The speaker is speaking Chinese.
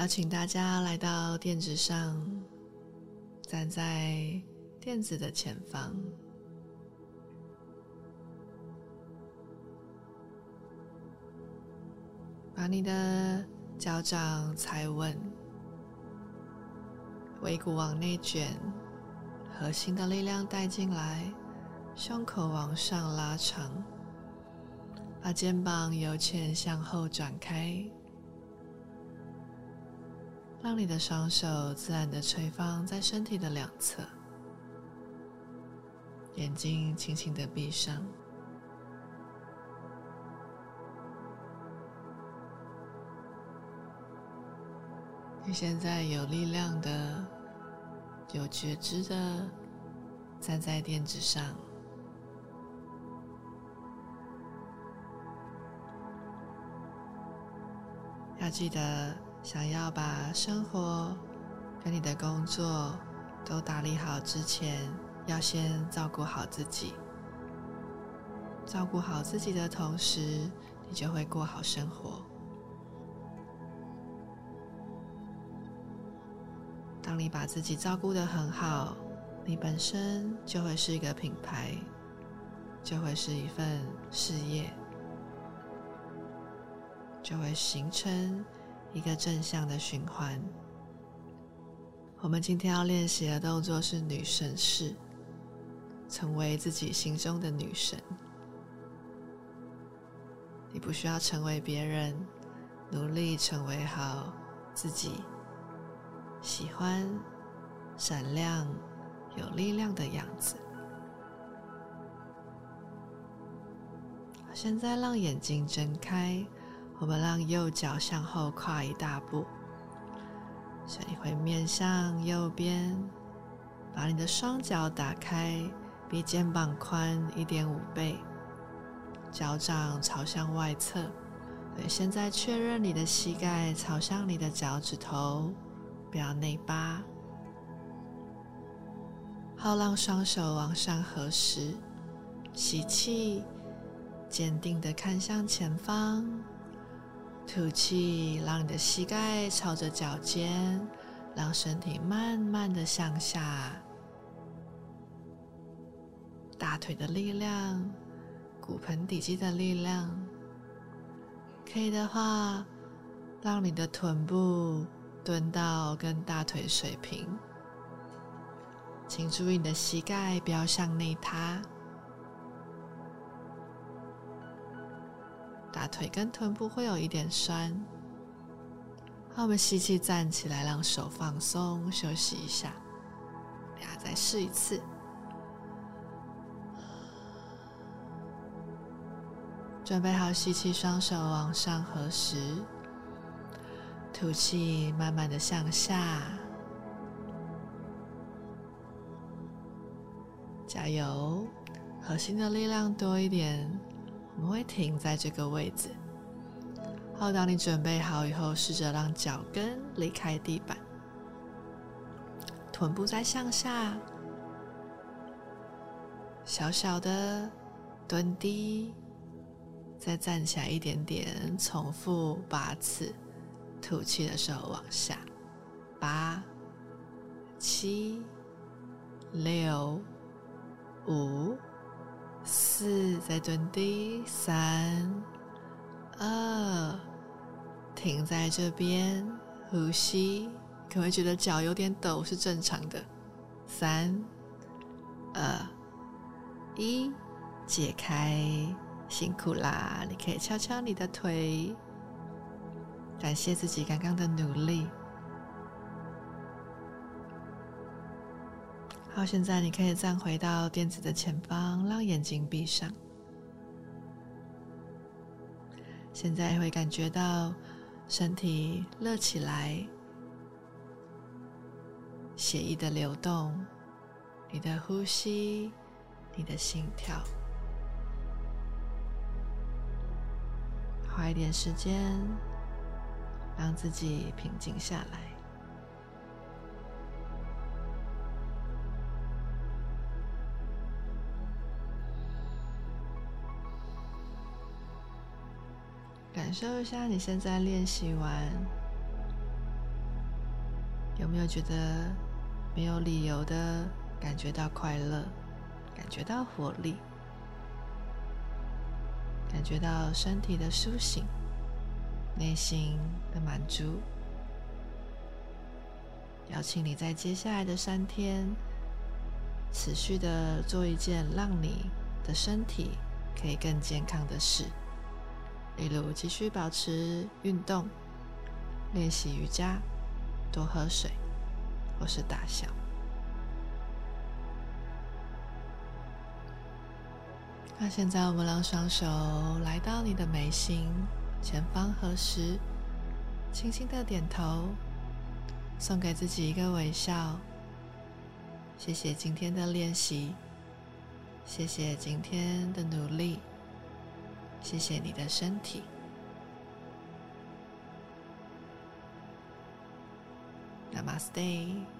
邀请大家来到垫子上，站在垫子的前方，把你的脚掌踩稳，尾骨往内卷，核心的力量带进来，胸口往上拉长，把肩膀由前向后转开。让你的双手自然的垂放在身体的两侧，眼睛轻轻的闭上。你现在有力量的、有觉知的站在垫子上，要记得。想要把生活跟你的工作都打理好之前，要先照顾好自己。照顾好自己的同时，你就会过好生活。当你把自己照顾得很好，你本身就会是一个品牌，就会是一份事业，就会形成。一个正向的循环。我们今天要练习的动作是女神式，成为自己心中的女神。你不需要成为别人，努力成为好自己，喜欢闪亮、有力量的样子。现在让眼睛睁开。我们让右脚向后跨一大步，所以会面向右边，把你的双脚打开，比肩膀宽一点五倍，脚掌朝向外侧。对，现在确认你的膝盖朝向你的脚趾头，不要内八。好，让双手往上合十，吸气，坚定的看向前方。吐气，让你的膝盖朝着脚尖，让身体慢慢的向下。大腿的力量，骨盆底肌的力量，可以的话，让你的臀部蹲到跟大腿水平。请注意你的膝盖不要向内塌。大腿跟臀部会有一点酸，好，我们吸气站起来，让手放松，休息一下。大家再试一次，准备好吸气，双手往上合十，吐气，慢慢的向下，加油，核心的力量多一点。我们会停在这个位置。好，当你准备好以后，试着让脚跟离开地板，臀部再向下，小小的蹲低，再站起来一点点，重复八次。吐气的时候往下，八、七、六、五。四，再蹲低，三、二，停在这边，呼吸。可能会觉得脚有点抖，是正常的。三、二、一，解开，辛苦啦！你可以敲敲你的腿，感谢自己刚刚的努力。好，现在你可以站回到垫子的前方，让眼睛闭上。现在会感觉到身体热起来，血液的流动，你的呼吸，你的心跳。花一点时间，让自己平静下来。感受一下，你现在练习完，有没有觉得没有理由的感觉到快乐，感觉到活力，感觉到身体的苏醒，内心的满足？邀请你在接下来的三天，持续的做一件让你的身体可以更健康的事，例如继续保持运动，练习瑜伽。多喝水，或是大笑。那现在我们让双手来到你的眉心前方合十，轻轻的点头，送给自己一个微笑。谢谢今天的练习，谢谢今天的努力，谢谢你的身体。Namaste.